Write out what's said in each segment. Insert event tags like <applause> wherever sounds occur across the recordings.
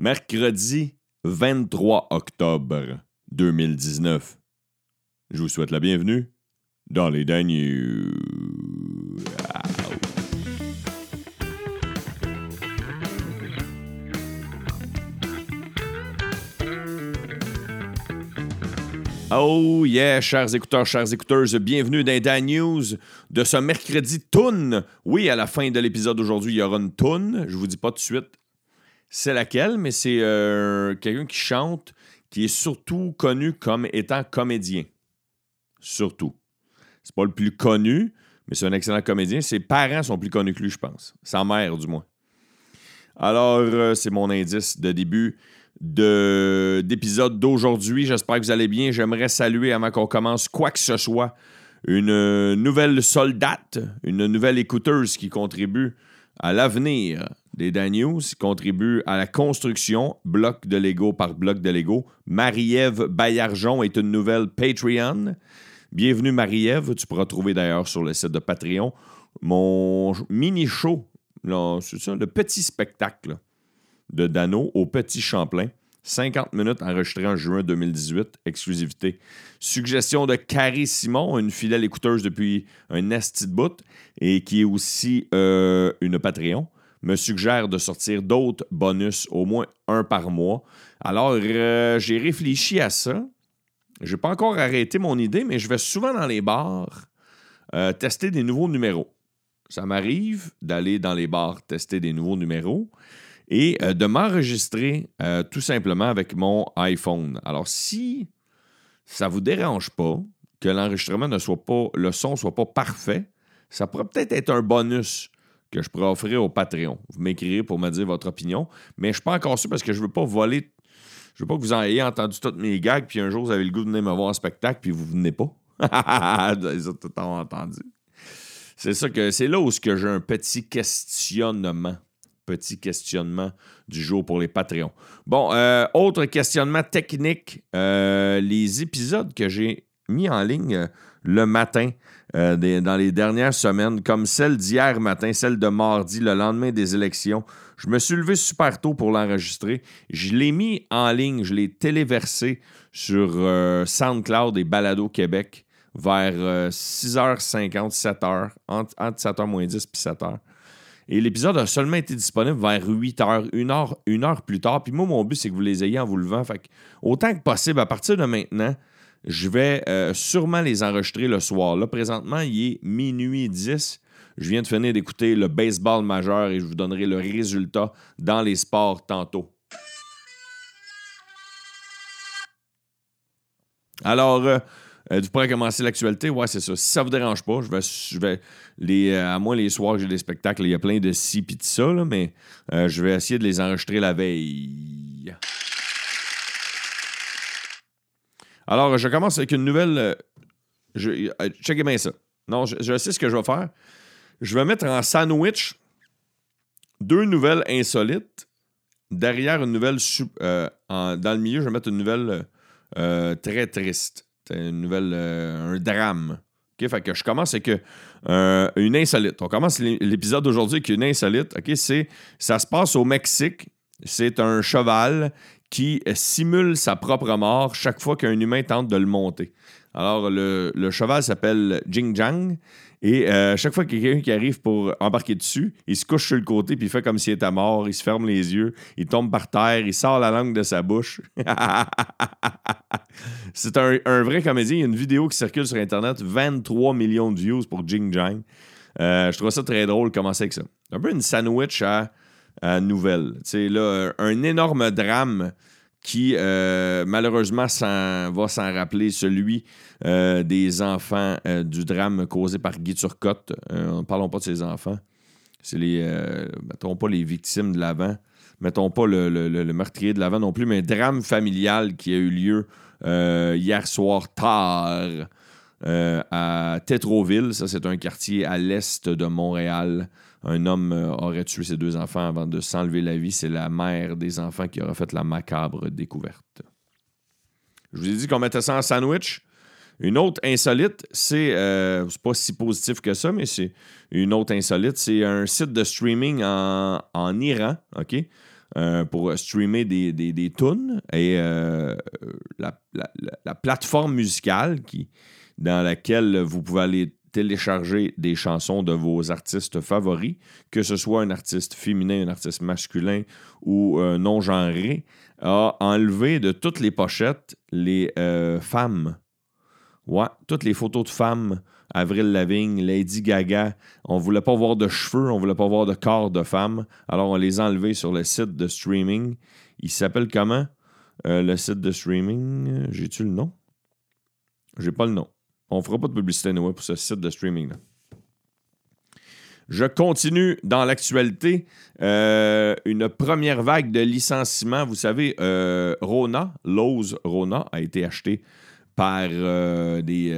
mercredi 23 octobre 2019. Je vous souhaite la bienvenue dans les Dan News. Oh yeah, chers écouteurs, chers écouteuses, bienvenue dans les Dan News de ce mercredi Toon. Oui, à la fin de l'épisode d'aujourd'hui, il y aura une Toon. Je vous dis pas tout de suite c'est laquelle, mais c'est euh, quelqu'un qui chante, qui est surtout connu comme étant comédien. Surtout. C'est pas le plus connu, mais c'est un excellent comédien. Ses parents sont plus connus que lui, je pense. Sa mère, du moins. Alors, euh, c'est mon indice de début de, d'épisode d'aujourd'hui. J'espère que vous allez bien. J'aimerais saluer, avant qu'on commence quoi que ce soit, une nouvelle soldate, une nouvelle écouteuse qui contribue à l'avenir des Dan News, contribue à la construction, bloc de Lego par bloc de Lego. Marie-Ève Baillargeon est une nouvelle Patreon. Bienvenue Marie-Ève. Tu pourras trouver d'ailleurs sur le site de Patreon mon mini-show, c'est ça, le petit spectacle de Dano au Petit Champlain. 50 minutes enregistré en juin 2018, exclusivité. Suggestion de Carrie Simon, une fidèle écouteuse depuis un esti de bout et qui est aussi euh, une Patreon, me suggère de sortir d'autres bonus, au moins un par mois. Alors, euh, j'ai réfléchi à ça. Je n'ai pas encore arrêté mon idée, mais je vais souvent dans les bars euh, tester des nouveaux numéros. Ça m'arrive d'aller dans les bars tester des nouveaux numéros et euh, de m'enregistrer tout simplement avec mon iPhone. Alors, si ça ne vous dérange pas que l'enregistrement ne soit pas, le son ne soit pas parfait, ça pourrait peut-être être un bonus que je pourrais offrir au Patreon. Vous m'écrirez pour me dire votre opinion, mais je ne suis pas encore sûr parce que je ne veux pas voler. Je veux pas que vous en ayez entendu toutes mes gags, puis un jour vous avez le goût de venir me voir en spectacle, puis vous ne venez pas. <laughs> vous avez tout entendu. C'est ça que c'est là où j'ai un petit questionnement petit questionnement du jour pour les Patreons. Bon, euh, autre questionnement technique. Euh, les épisodes que j'ai mis en ligne euh, le matin, dans les dernières semaines, comme celle d'hier matin, celle de mardi, le lendemain des élections, je me suis levé super tôt pour l'enregistrer. Je l'ai mis en ligne, je l'ai téléversé sur SoundCloud et Balado Québec vers 6h50, 7h, entre, 7h moins 10 et 7h. Et l'épisode a seulement été disponible vers 8 heures, une heure, une heure plus tard. Puis moi, mon but, c'est que vous les ayez en vous levant. Fait autant que possible, à partir de maintenant, je vais euh, sûrement les enregistrer le soir. Là, présentement, il est minuit 10. Je viens de finir d'écouter le baseball majeur et je vous donnerai le résultat dans les sports tantôt. Alors, euh, euh, tu pourrais commencer l'actualité? Ouais, c'est ça. Si ça vous dérange pas, je vais, je vais les, euh, à moi les soirs j'ai des spectacles, il y a plein de ci pis de ça, mais euh, je vais essayer de les enregistrer la veille. Alors, je commence avec une nouvelle. je, checkez bien ça. Non, je, sais ce que je vais faire. Je vais mettre en sandwich deux nouvelles insolites. Derrière une nouvelle. dans le milieu, je vais mettre une nouvelle très triste. Une nouvelle, euh, un drame. OK? Fait que je commence avec euh, une insolite. On commence l'épisode d'aujourd'hui avec une insolite. OK? C'est, ça se passe au Mexique. C'est un cheval qui simule sa propre mort chaque fois qu'un humain tente de le monter. Alors, le, le cheval s'appelle Jing Jang et euh, chaque fois qu'il y a quelqu'un qui arrive pour embarquer dessus, il se couche sur le côté puis il fait comme s'il était mort, il se ferme les yeux, il tombe par terre, il sort la langue de sa bouche. <laughs> C'est un, vrai comédien. Il y a une vidéo qui circule sur Internet, 23 millions de views pour Jing Jang. Euh, je trouve ça très drôle de commencer avec ça. Un peu une sandwich à, à nouvelle. Là, un énorme drame qui euh, malheureusement va s'en rappeler celui euh, des enfants euh, du drame causé par Guy Turcotte. ne parlons pas de ces enfants. C'est les. mettons pas les victimes de l'avant. Mettons pas le, meurtrier de l'avant non plus, mais un drame familial qui a eu lieu hier soir tard à Tétroville. Ça, c'est un quartier à l'est de Montréal un homme euh, aurait tué ses deux enfants avant de s'enlever la vie. C'est la mère des enfants qui aura fait la macabre découverte. Je vous ai dit qu'on mettait ça en sandwich. Une autre insolite, c'est euh, pas si positif que ça, mais c'est une autre insolite. C'est un site de streaming en, Iran, OK? euh, pour streamer des, des, des tunes. Et la, la- la- la plateforme musicale qui, dans laquelle vous pouvez aller télécharger des chansons de vos artistes favoris, que ce soit un artiste féminin, un artiste masculin ou euh, non-genré, a enlevé de toutes les pochettes les euh, femmes. Ouais, toutes les photos de femmes. Avril Lavigne, Lady Gaga. On voulait pas voir de cheveux, on voulait pas voir de corps de femmes. Alors on les a enlevés sur le site de streaming. Il s'appelle comment? Euh, Le site de streaming J'ai-tu le nom? J'ai pas le nom. On fera pas de publicité anyway, pour ce site de streaming-là. Je continue dans l'actualité. Euh, une première vague de licenciements. Vous savez, euh, Rona, Lowe's Rona, a été acheté par euh, des,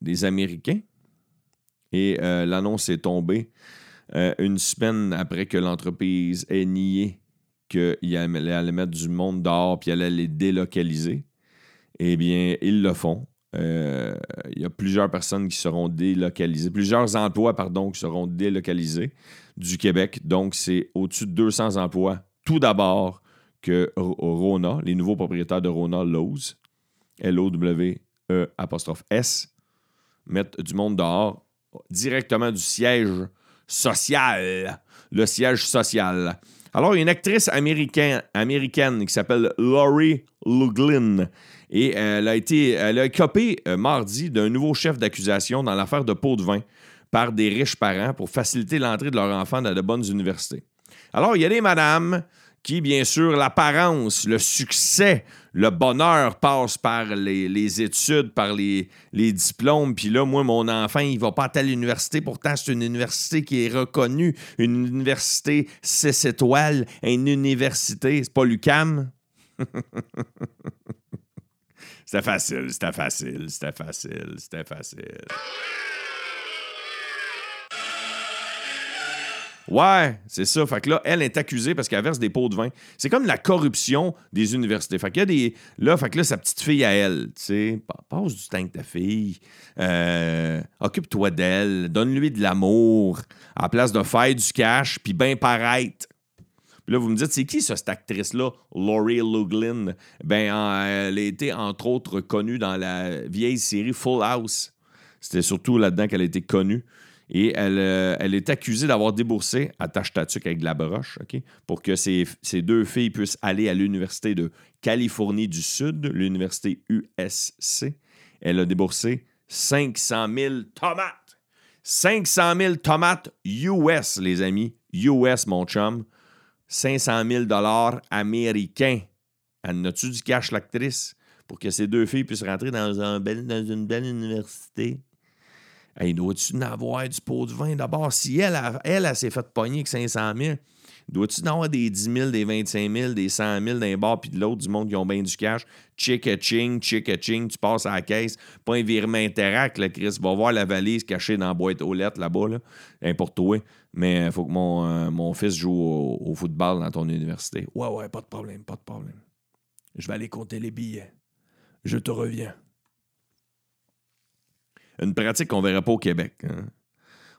des Américains. Et l'annonce est tombée une semaine après que l'entreprise ait nié qu'il allait, mettre du monde dehors puis allait les délocaliser. Eh bien, ils le font. Euh, Il y a plusieurs personnes qui seront délocalisées, plusieurs emplois, pardon, qui seront délocalisés du Québec. Donc, c'est au-dessus de 200 emplois, tout d'abord, que Rona, les nouveaux propriétaires de Rona Lowe's, L-O-W-E apostrophe S, mettent du monde dehors directement du siège social. Le siège social. Alors, il y a une actrice américaine, américaine qui s'appelle Laurie Luglin. Et elle a été, elle a écopé euh, mardi d'un nouveau chef d'accusation dans l'affaire de pot de vin par des riches parents pour faciliter l'entrée de leurs enfants dans de bonnes universités. Alors, il y a des madames qui, bien sûr, l'apparence, le succès, le bonheur passe par les, études, par les, les diplômes. Puis là, moi, mon enfant, il va pas à telle université. Pourtant, c'est une université qui est reconnue, une université 6 étoiles, une université. C'est pas l'UCAM. <laughs> C'était facile, c'était facile, c'était facile, c'était facile. Ouais, c'est ça. Fait que là, elle est accusée parce qu'elle verse des pots de vin. C'est comme la corruption des universités. Fait a des. Là, que là, sa petite fille à elle, tu sais, pa- passe du temps avec ta fille. Euh, Occupe-toi d'elle. Donne-lui de l'amour. À la place de faire du cash, puis bien paraître. Là, vous me dites, c'est qui cette actrice-là, Laurie Luglin? Ben, en- elle a été, entre autres, connue dans la vieille série Full House. C'était surtout là-dedans qu'elle a été connue. Et elle, euh, elle est accusée d'avoir déboursé, attache ta tuque avec de la broche, pour que ses, ses deux filles puissent aller à l'Université de Californie du Sud, l'Université USC. Elle a déboursé 500 000 tomates. 500 000 tomates US, les amis. US, mon chum. 500 000 américains. Elle n'a-tu du cash, l'actrice, pour que ces deux filles puissent rentrer dans, une belle université? Hey, dois-tu en avoir du pot de vin? D'abord? Si elle, a- elle, elle, s'est fait pogner avec 500 000, dois-tu en avoir des 10 000, des 25 000, des 100 000 d'un bar puis de l'autre, du monde qui ont bien du cash? Chick-a-ching, chick-a-ching, tu passes à la caisse, pas un virement interact, là, Chris. Va voir la valise cachée dans la boîte aux lettres là-bas, là. Hein, pour toi. Mais il faut que mon, euh, mon fils joue au, au football dans ton université. Ouais, ouais, pas de problème, pas de problème. Je vais aller compter les billets. Je te reviens. Une pratique qu'on ne verrait pas au Québec. hein.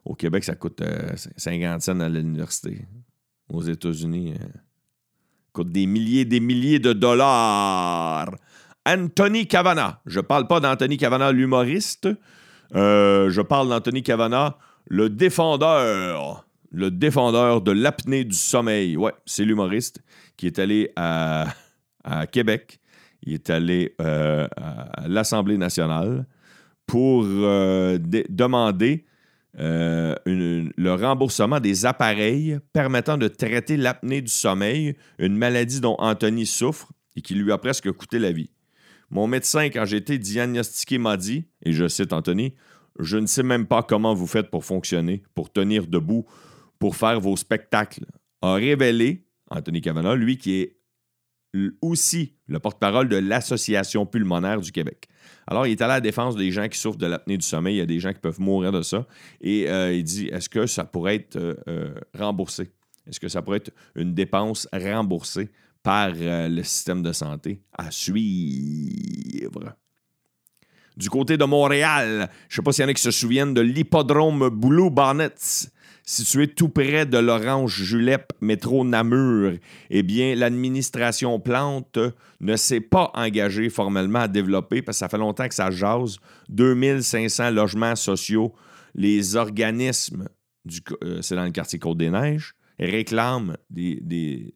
Au Québec, ça coûte euh, 50 cents à l'université. Aux États-Unis, euh, coûte des milliers des milliers de dollars. Anthony Cavana. Je parle pas d'Anthony Cavana, l'humoriste. Euh, je parle d'Anthony Cavana, le défendeur. Le défendeur de l'apnée du sommeil. Ouais, c'est l'humoriste qui est allé à, Québec. Il est allé euh, à l'Assemblée nationale pour euh, demander euh, le remboursement des appareils permettant de traiter l'apnée du sommeil, une maladie dont Anthony souffre et qui lui a presque coûté la vie. Mon médecin, quand j'ai été diagnostiqué, m'a dit, et je cite Anthony, Je ne sais même pas comment vous faites pour fonctionner, pour tenir debout, pour faire vos spectacles. A révélé, Anthony Cavana, lui qui est aussi le porte-parole de l'Association pulmonaire du Québec. Alors, il est à la défense des gens qui souffrent de l'apnée du sommeil. Il y a des gens qui peuvent mourir de ça. Et euh, il dit est-ce que ça pourrait être euh, euh, remboursé? Est-ce que ça pourrait être une dépense remboursée par le système de santé à suivre? Du côté de Montréal, je ne sais pas s'il y en a qui se souviennent de l'hippodrome Blue Bonnets. situé tout près de l'Orange Julep, métro Namur, eh bien, l'administration Plante ne s'est pas engagée formellement à développer, parce que ça fait longtemps que ça jase, 2500 logements sociaux. Les organismes, euh, c'est dans le quartier Côte-des-Neiges, réclament des,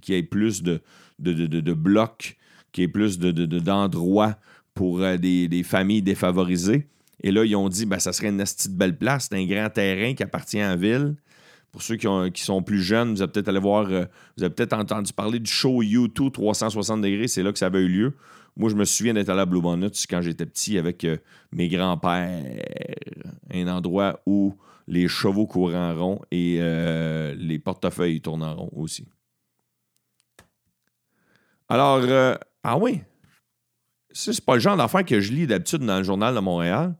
qu'il y ait plus de, de, blocs, qu'il y ait plus d'endroits pour euh, des familles défavorisées. Et là, ils ont dit, ben, ça serait une petite belle place. C'est un grand terrain qui appartient à la ville. Pour ceux qui, sont plus jeunes, vous avez peut-être allé voir, euh, vous avez peut-être entendu parler du show YouTube 360 degrés. C'est là que ça avait eu lieu. Moi, je me souviens d'être allé à Blue Bonnet quand j'étais petit avec euh, mes grands-pères. Un endroit où les chevaux courent en rond et les portefeuilles tournent en rond aussi. Alors, ah oui, c'est pas le genre d'affaires que je lis d'habitude dans le journal de Montréal.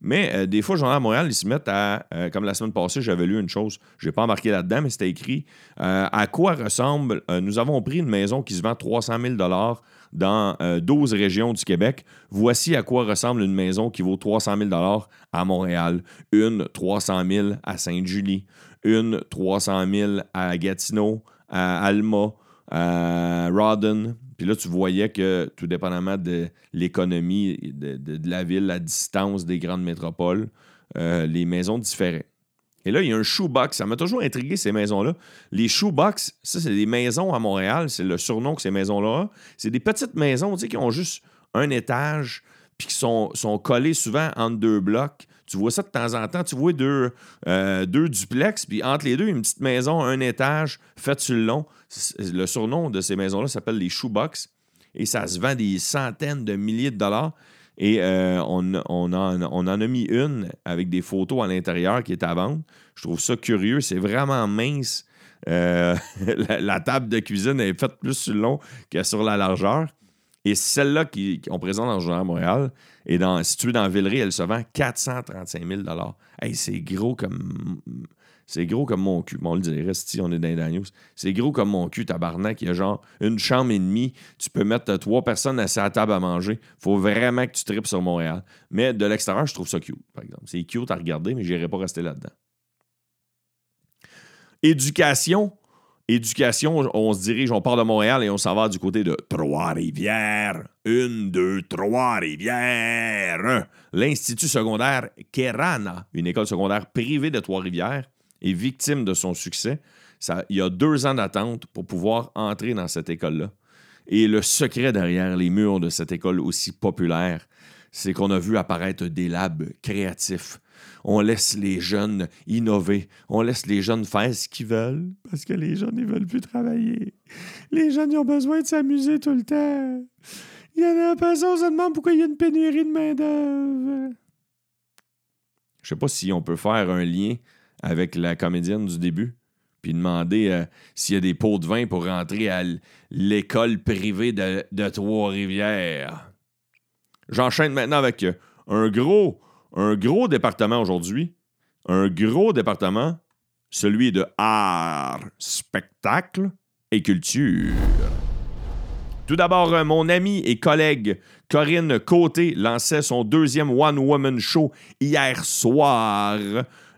Mais euh, des fois, le Journal à Montréal, ils se mettent à. Euh, comme la semaine passée, j'avais lu une chose, je n'ai pas embarqué là-dedans, mais c'était écrit euh, À quoi ressemble. nous avons pris une maison qui se vend 300 000 dans 12 régions du Québec. Voici à quoi ressemble une maison qui vaut 300 000 à Montréal. Une 300 000 à Sainte-Julie. Une 300 000 à Gatineau, à Alma, à Rawdon, puis là, tu voyais que, tout dépendamment de l'économie de, la ville, la distance des grandes métropoles, euh, les maisons différaient. Et là, il y a un shoebox. Ça m'a toujours intrigué, ces maisons-là. Les shoebox, ça, c'est des maisons à Montréal. C'est le surnom que ces maisons-là ont. C'est des petites maisons, tu sais, qui ont juste un étage, puis qui sont, sont collées souvent entre deux blocs. Tu vois ça de temps en temps. Tu vois deux, euh, deux duplex, puis entre les deux, une petite maison, un étage, faite sur le long. Le surnom de ces maisons-là s'appelle les shoebox. Et ça se vend des centaines de milliers de dollars. Et euh, on, on, en, on, en, a mis une avec des photos à l'intérieur qui est à vendre. Je trouve ça curieux. C'est vraiment mince. Euh, <laughs> la, table de cuisine est faite plus sur le long que sur la largeur. Et celle-là qu'on présente dans le Journal Montréal est située dans Villeray, elle se vend 435 000 hey, C'est gros comme. C'est gros comme mon cul. on le dirait si on est dans les news. C'est gros comme mon cul, tabarnak. Il y a genre une chambre et demie. Tu peux mettre trois personnes à la table à manger. faut vraiment que tu tripes sur Montréal. Mais de l'extérieur, je trouve ça cute, par exemple. C'est cute à regarder, mais je n'irai pas rester là-dedans. Éducation, Éducation, on se dirige, on part de Montréal et on s'en va du côté de Trois-Rivières. Une, deux, Trois-Rivières. L'Institut secondaire Kerana, une école secondaire privée de Trois-Rivières, est victime de son succès. Il y a deux ans d'attente pour pouvoir entrer dans cette école-là. Et le secret derrière les murs de cette école aussi populaire, c'est qu'on a vu apparaître des labs créatifs, on laisse les jeunes innover, on laisse les jeunes faire ce qu'ils veulent, parce que les jeunes, ils veulent plus travailler. Les jeunes, ils ont besoin de s'amuser tout le temps. Il y en a pas on se demande pourquoi il y a une pénurie de main-d'œuvre. Je sais pas si on peut faire un lien avec la comédienne du début, puis demander euh, s'il y a des pots de vin pour rentrer à l'école privée de, Trois-Rivières. J'enchaîne maintenant avec un gros un gros département aujourd'hui, un gros département, celui de art, spectacle et culture. Tout d'abord, euh, mon ami et collègue Corinne Côté lançait son deuxième One Woman Show hier soir.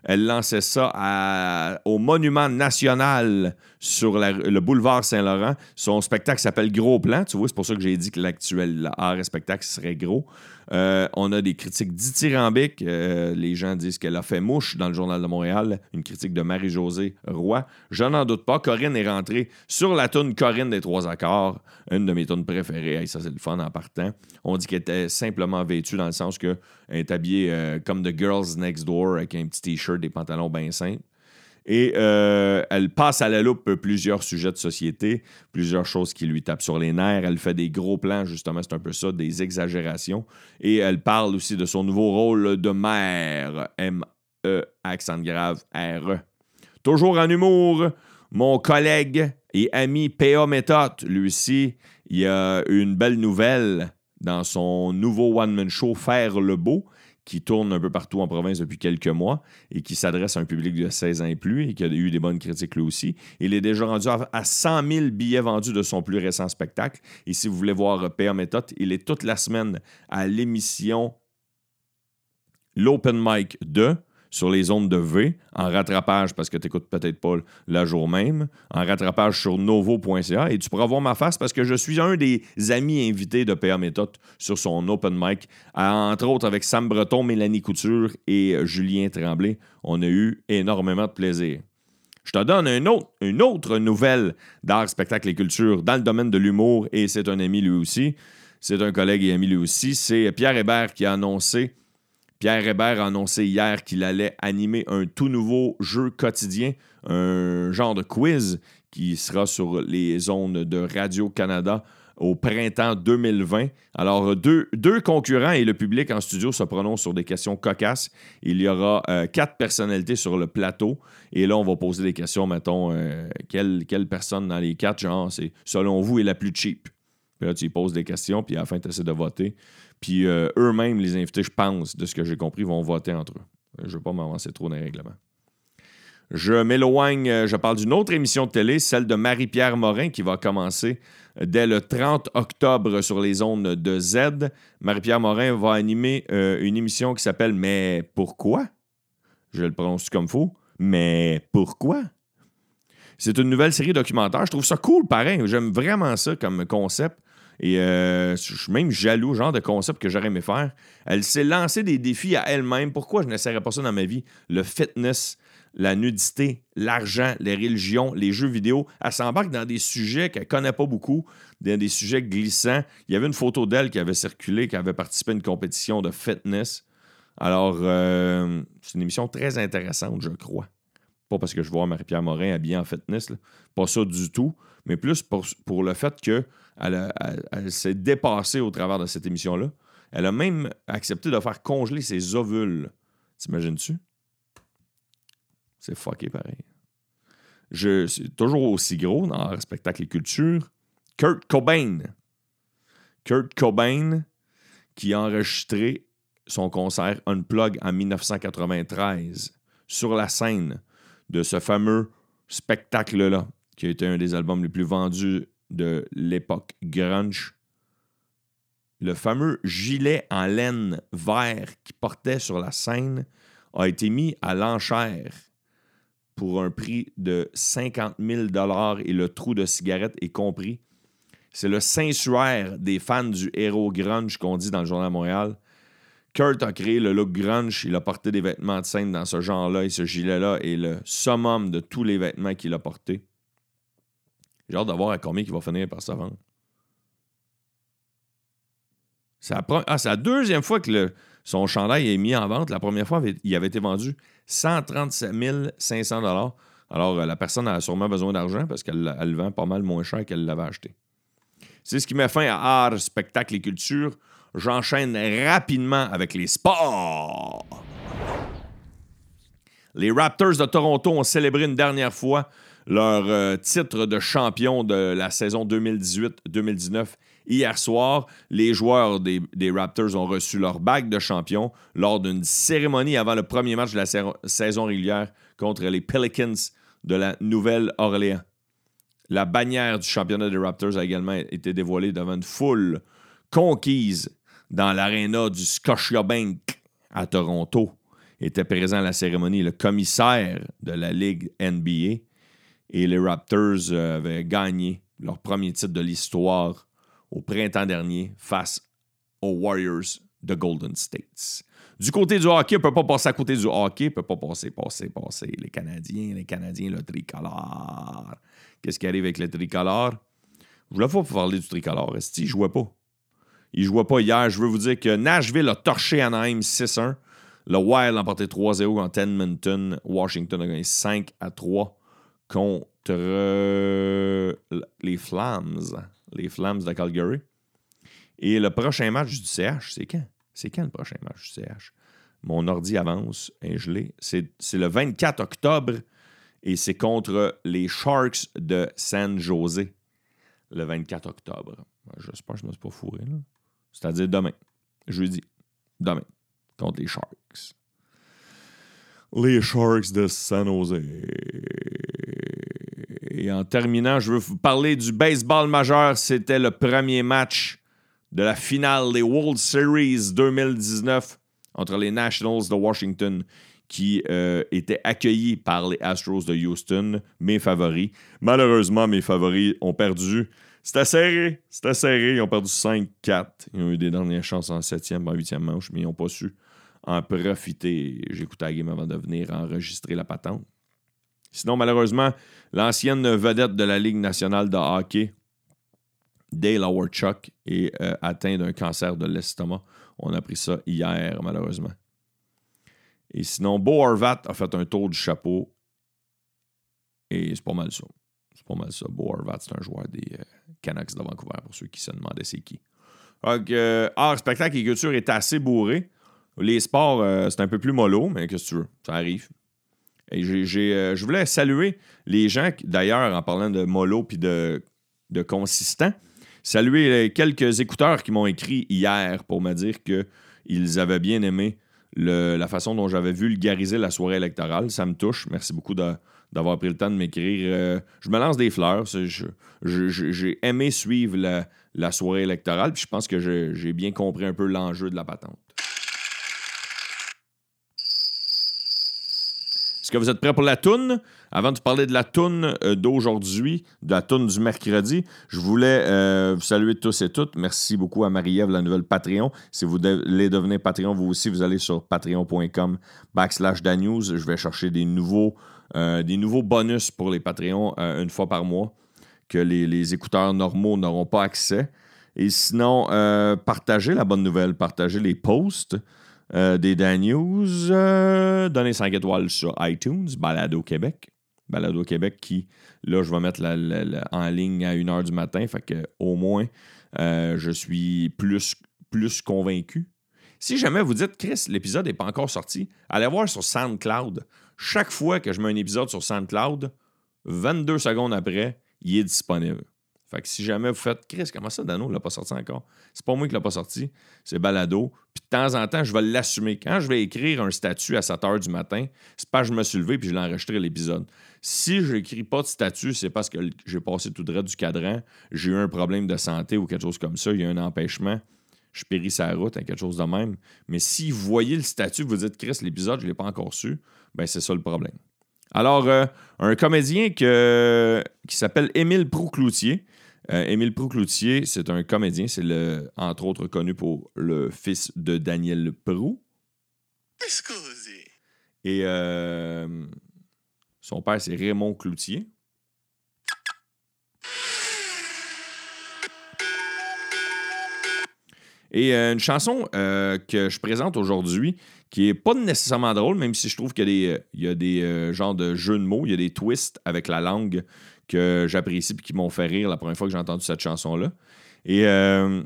Elle lançait ça au Monument National sur le boulevard Saint-Laurent. Son spectacle s'appelle Gros Plan. Tu vois, c'est pour ça que j'ai dit que l'actuel art et spectacle serait gros. Euh, on a des critiques dithyrambiques. Euh, les gens disent qu'elle a fait mouche dans le Journal de Montréal. Une critique de Marie-Josée Roy. Je n'en doute pas. Corinne est rentrée sur la toune Corinne des Trois Accords, une de mes tunes préférées. ça, c'est le fun en partant. On dit qu'elle était simplement vêtue dans le sens qu'elle est habillée euh, comme The Girls Next Door avec un petit t-shirt, des pantalons bien simples. Et euh, elle passe à la loupe plusieurs sujets de société, plusieurs choses qui lui tapent sur les nerfs. Elle fait des gros plans, justement, c'est un peu ça, des exagérations. Et elle parle aussi de son nouveau rôle de mère, M-E, accent grave, R-E. Toujours en humour, mon collègue et ami P.A. Méthode, lui aussi, il y a une belle nouvelle dans son nouveau one-man show Faire le beau qui tourne un peu partout en province depuis quelques mois et qui s'adresse à un public de 16 ans et plus et qui a eu des bonnes critiques lui aussi. Il est déjà rendu à 100 000 billets vendus de son plus récent spectacle. Et si vous voulez voir P.A. Méthode, il est toute la semaine à l'émission L'Open Mic 2 sur les zones de V, en rattrapage parce que tu n'écoutes peut-être pas la jour même, en rattrapage sur novo.ca. Et tu pourras voir ma face parce que je suis un des amis invités de PA Méthode sur son open mic, entre autres avec Sam Breton, Mélanie Couture et Julien Tremblay. On a eu énormément de plaisir. Je te donne une autre nouvelle d'art, spectacle et culture dans le domaine de l'humour et c'est un ami lui aussi. C'est un collègue et ami lui aussi. C'est Pierre Hébert qui a annoncé Pierre Hébert a annoncé hier qu'il allait animer un tout nouveau jeu quotidien, un genre de quiz qui sera sur les zones de Radio-Canada au printemps 2020. Alors, deux, concurrents et le public en studio se prononcent sur des questions cocasses. Il y aura euh, quatre personnalités sur le plateau. Et là, on va poser des questions, mettons, euh, quelle, quelle, personne dans les quatre, genre, c'est selon vous, est la plus cheap? Puis là, tu poses des questions, puis à la fin, tu essaies de voter. Puis euh, eux-mêmes, les invités, je pense, de ce que j'ai compris, vont voter entre eux. Je ne veux pas m'avancer trop dans les règlements. Je m'éloigne, euh, je parle d'une autre émission de télé, celle de Marie-Pierre Morin, qui va commencer euh, dès le 30 octobre sur les ondes de Z. Marie-Pierre Morin va animer une émission qui s'appelle Mais pourquoi Je le prononce comme faux. Mais pourquoi C'est une nouvelle série documentaire. Je trouve ça cool, pareil. J'aime vraiment ça comme concept. Et euh, je suis même jaloux, genre de concept que j'aurais aimé faire. Elle s'est lancée des défis à elle-même. Pourquoi je n'essaierais pas ça dans ma vie? Le fitness, la nudité, l'argent, les religions, les jeux vidéo. Elle s'embarque dans des sujets qu'elle ne connaît pas beaucoup, dans des sujets glissants. Il y avait une photo d'elle qui avait circulé, qui avait participé à une compétition de fitness. Alors, euh, c'est une émission très intéressante, je crois. Pas parce que je vois Marie-Pierre Morin habillée en fitness, pas ça du tout, mais plus pour, pour le fait que elle, s'est dépassée au travers de cette émission-là. Elle a même accepté de faire congeler ses ovules. T'imagines-tu? C'est fucké pareil. Je, toujours aussi gros dans le spectacle et culture. Kurt Cobain. Kurt Cobain qui a enregistré son concert Unplug en 1993 sur la scène de ce fameux spectacle-là, qui a été un des albums les plus vendus de l'époque grunge. Le fameux gilet en laine vert qu'il portait sur la scène a été mis à l'enchère pour un prix de 50 000 et le trou de cigarette est compris. C'est le sensuaire des fans du héros grunge qu'on dit dans le Journal Montréal. Kurt a créé le look grunge, il a porté des vêtements de scène dans ce genre-là et ce gilet-là est le summum de tous les vêtements qu'il a portés. J'ai hâte de voir à combien il va finir par se vendre. C'est la, ah, deuxième fois que son chandail est mis en vente. La première fois, il avait été vendu 137 500 Alors, euh, la personne a sûrement besoin d'argent parce qu'elle le vend pas mal moins cher qu'elle l'avait acheté. C'est ce qui met fin à art, spectacle et culture. J'enchaîne rapidement avec les sports. Les Raptors de Toronto ont célébré une dernière fois leur euh, titre de champion de la saison 2018-2019 hier soir. Les joueurs des, Raptors ont reçu leur bague de champion lors d'une cérémonie avant le premier match de la saison régulière contre les Pelicans de la Nouvelle-Orléans. La bannière du championnat des Raptors a également été dévoilée devant une foule conquise dans l'aréna du Scotiabank à Toronto. Était présent à la cérémonie le commissaire de la Ligue NBA, et les Raptors euh, avaient gagné leur premier titre de l'histoire au printemps dernier face aux Warriors de Golden State. Du côté du hockey, on ne peut pas passer à côté du hockey, on ne peut pas passer, passer, passer. Les Canadiens, les Canadiens, le tricolore. Qu'est-ce qui arrive avec le tricolore? Je voulais pas parler du tricolore. Est-ce ne jouait pas? Il jouait pas hier. Je veux vous dire que Nashville a torché Anaheim 6-1. Le Wild a emporté 3-0 en Edmonton. Washington a gagné 5 à 3 contre euh, les Flames, les Flames de Calgary. Et le prochain match du CH, c'est quand? C'est quand le prochain match du CH? Mon ordi avance, et je. C'est le 24 octobre et c'est contre les Sharks de San Jose. Le 24 octobre. J'espère que je ne me suis pas fourré. C'est-à-dire demain. Jeudi. Demain. Contre les Sharks. Les Sharks de San Jose. Et en terminant, je veux vous parler du baseball majeur. C'était le premier match de la finale des World Series 2019 entre les Nationals de Washington qui euh, étaient accueillis par les Astros de Houston, mes favoris. Malheureusement, mes favoris ont perdu. C'était serré, c'était serré. Ils ont perdu 5-4. Ils ont eu des dernières chances en 7e, en 8e manche, mais ils n'ont pas su en profiter. J'écoutais la game avant de venir enregistrer la patente. Sinon, malheureusement, l'ancienne vedette de la Ligue nationale de hockey, Dale Chuck, est euh, atteint d'un cancer de l'estomac. On a appris ça hier, malheureusement. Et sinon, Bo Horvat a fait un tour du chapeau. Et c'est pas mal ça. C'est pas mal ça. Bo Horvat, c'est un joueur des euh, Canucks de Vancouver, pour ceux qui se demandaient c'est qui. Donc, euh, art, spectacle et culture est assez bourré. Les sports, euh, c'est un peu plus mollo, mais qu'est-ce que tu veux? Ça arrive. Et j'ai, je voulais saluer les gens, d'ailleurs, en parlant de mollo puis de, de consistant, saluer quelques écouteurs qui m'ont écrit hier pour me dire qu'ils avaient bien aimé la façon dont j'avais vulgarisé la soirée électorale. Ça me touche. Merci beaucoup d'avoir pris le temps de m'écrire. Euh, je me lance des fleurs. J'ai aimé suivre la, soirée électorale, puis je pense que j'ai bien compris un peu l'enjeu de la patente. Est-ce que vous êtes prêts pour la toune? Avant de parler de la toune euh, d'aujourd'hui, de la toune du mercredi, je voulais euh, vous saluer tous et toutes. Merci beaucoup à Marie-Ève, la nouvelle Patreon. Si vous voulez devenir Patreon, vous aussi, vous allez sur patreon.com backslash danews. Je vais chercher des nouveaux, euh, des nouveaux bonus pour les Patreons une fois par mois que les, les écouteurs normaux n'auront pas accès. Et sinon, partagez la bonne nouvelle, partagez les posts. Euh, des Dan News. Euh, donnez 5 étoiles sur iTunes, Balado Québec. Balado Québec qui, là, je vais mettre en ligne à 1h du matin. Fait que au moins, euh, je suis plus, plus convaincu. Si jamais vous dites, Chris, l'épisode n'est pas encore sorti, allez voir sur SoundCloud. Chaque fois que je mets un épisode sur SoundCloud, 22 secondes après, il est disponible. Fait que si jamais vous faites Chris, comment ça, Dano, il l'a pas sorti encore? C'est pas moi qui l'a pas sorti, c'est Balado. Puis de temps en temps, je vais l'assumer. Quand je vais écrire un statut à 7 h du matin, c'est pas que je me suis levé puis je l'ai enregistré l'épisode. Si je n'écris pas de statut, c'est parce que j'ai passé tout droit du cadran, j'ai eu un problème de santé ou quelque chose comme ça, il y a un empêchement, je péris sa route, hein, quelque chose de même. Mais si vous voyez le statut, vous dites Chris, l'épisode, je ne l'ai pas encore su, ben c'est ça le problème. Alors, euh, un comédien que, qui s'appelle Émile Proucloutier, euh, Émile Proux-Cloutier, c'est un comédien. C'est le, entre autres connu pour le fils de Daniel Proux. Excusez. Et euh, son père, c'est Raymond Cloutier. Et euh, une chanson que je présente aujourd'hui, qui est pas nécessairement drôle, même si je trouve qu'il y a des, il y a des genres de jeux de mots, il y a des twists avec la langue que j'apprécie et qui m'ont fait rire la première fois que j'ai entendu cette chanson-là. Et euh,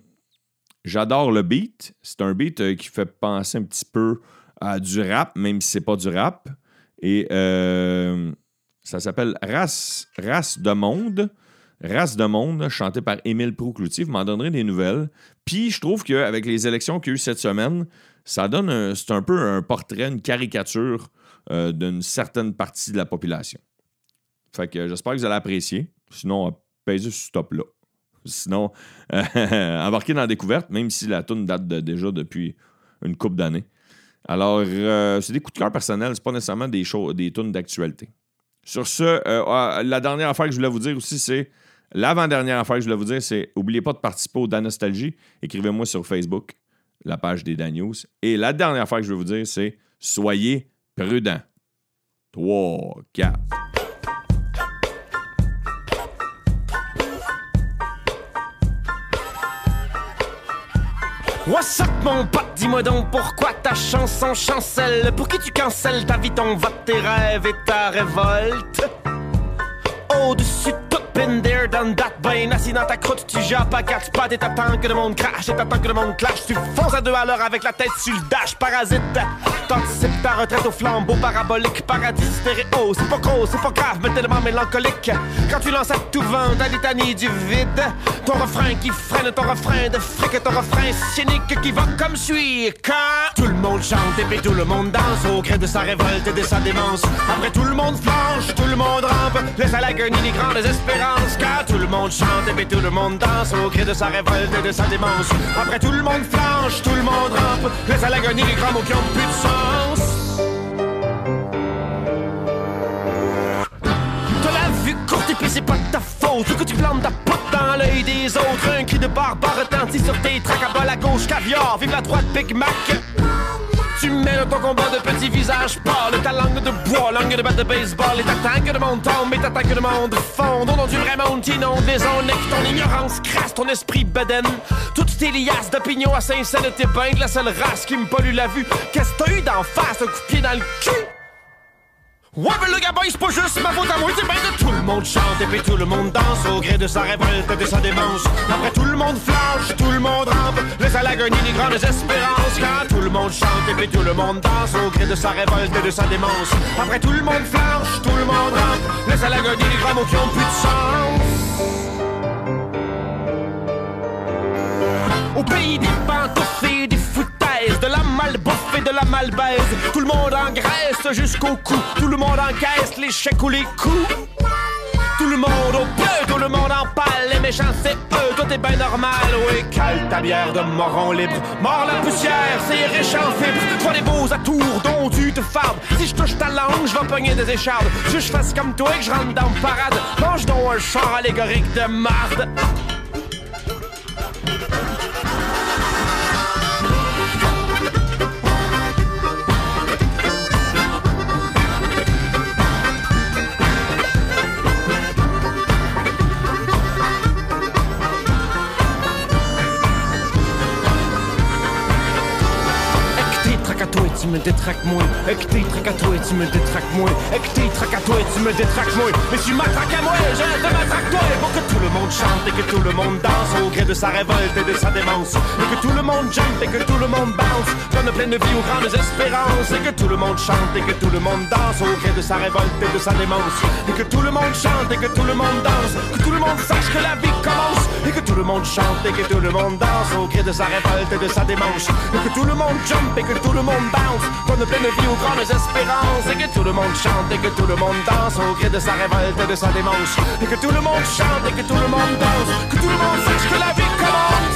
j'adore le beat. C'est un beat euh, qui fait penser un petit peu à du rap, même si c'est pas du rap. Et euh, ça s'appelle Race, Race de Monde. Race de Monde, chanté par Émile Proucloutier. Vous m'en donnerez des nouvelles. Puis je trouve qu'avec les élections qu'il y a eu cette semaine, ça donne c'est un peu un portrait, une caricature d'une certaine partie de la population. Fait que j'espère que vous allez apprécier. Sinon, pèsez ce stop-là. Sinon, <laughs> embarquez dans la découverte, même si la tune date déjà depuis une couple d'années. Alors, euh, c'est des coups de cœur personnels, c'est pas nécessairement des, des tunes d'actualité. Sur ce, euh, ah, la dernière affaire que je voulais vous dire aussi, c'est l'avant-dernière affaire que je voulais vous dire, c'est n'oubliez pas de participer au Danostalgie. Écrivez-moi sur Facebook, la page des Dan News. Et la dernière affaire que je vais vous dire, c'est soyez prudents. 3, 4. What's up mon pote, dis-moi donc pourquoi ta chanson chancelle? Pour qui tu cancelles ta vie, ton vote, tes rêves et ta révolte? Au-dessus de Been there, done that, ben assis dans ta croûte, tu jappes pas quatre pattes et t'attends que le monde crache et t'attends que le monde clash. Tu fonces à deux à l'heure avec la tête sur le dash, parasite. T'anticipes ta retraite au flambeau parabolique, paradis stéréo. C'est pas gros, c'est pas grave, mais tellement mélancolique. Quand tu lances à tout vent ta litanie du vide, ton refrain qui freine, ton refrain de fric, ton refrain cynique qui va comme suit. Quand tout le monde chante et puis tout le monde danse au gré de sa révolte et de sa démence. Après tout le monde flanche, tout le monde rampe, laisse à les grandes espérances car tout le monde chante et puis tout le monde danse au cri de sa révolte et de sa démence. Après tout le monde flanche, tout le monde rampe, laisse à les grands mots qui ont plus de chance. De la vue courte et puis c'est pas de ta faute. Que tu plantes ta pote dans l'œil des autres. Un cri de barbare retentit sur tes tracas à la gauche caviar. Vive la droite Big Mac. Tu mènes ton combat de petits visages pâles, ta langue de bois, langue de batte de baseball, et t'attends que le monde tombe, et t'attends que le monde fonde. Au nom du vrai monde t'inonde les ondes, ton ignorance crasse ton esprit beden. Toutes tes liasses d'opinion à Saint-Saëns de tes bains, la seule race qui me pollue la vue. Qu'est-ce que t'as eu d'en face, un coup de pied dans le cul? Ouais, le gabin, c'est pas juste ma faute à moi, c'est bien que tout le monde chante et puis tout le monde danse au gré de sa révolte et de sa démence. Après tout le monde flanche, tout le monde rampe, laisse à les grandes espérances. Quand tout le monde chante et puis tout le monde danse au gré de sa révolte et de sa démence. Après tout le monde flanche, tout le monde rampe, les grands mots qui ont plus de sens. Au pays des pantoufles de la malbaise, tout le monde engraisse jusqu'au cou, tout le monde encaisse les chèques ou les coups. Tout le monde au peu, tout le monde en pâle, les méchants c'est eux, tout est ben normal, oui, cale ta bière de moron libre, mort la poussière, c'est riche en fibres, toi des beaux atours dont tu te farbes, si je touche ta langue, je vais pogner des échardes, si je fasse comme toi et que je rentre dans le parade, mange donc un char allégorique de marde. Détraques moins. Et que t'es traque à toi et tu me détraques moins. Et t'es traque à toi et tu me détraques moins. Mais tu m'attraques à moi, je te m'attraque toi. Pour que tout le monde chante et que tout le monde danse au gré de sa révolte et de sa démence. Et que tout le monde jump et que tout le monde bounce. Donne pleine vie aux grandes espérances. Et que tout le monde chante et que tout le monde danse au gré de sa révolte et de sa démence. Et que tout le monde chante et que tout le monde danse. Que tout le monde sache que la vie commence. Et que tout le monde chante et que tout le monde danse au gré de sa révolte et de sa démence. Et que tout le monde jump et que tout le monde bounce. Donne pleine vie aux grandes espérances Et que tout le monde chante et que tout le monde danse Au gré de sa révolte et de sa démence. Et que tout le monde chante et que tout le monde danse Que tout le monde sache que la vie commence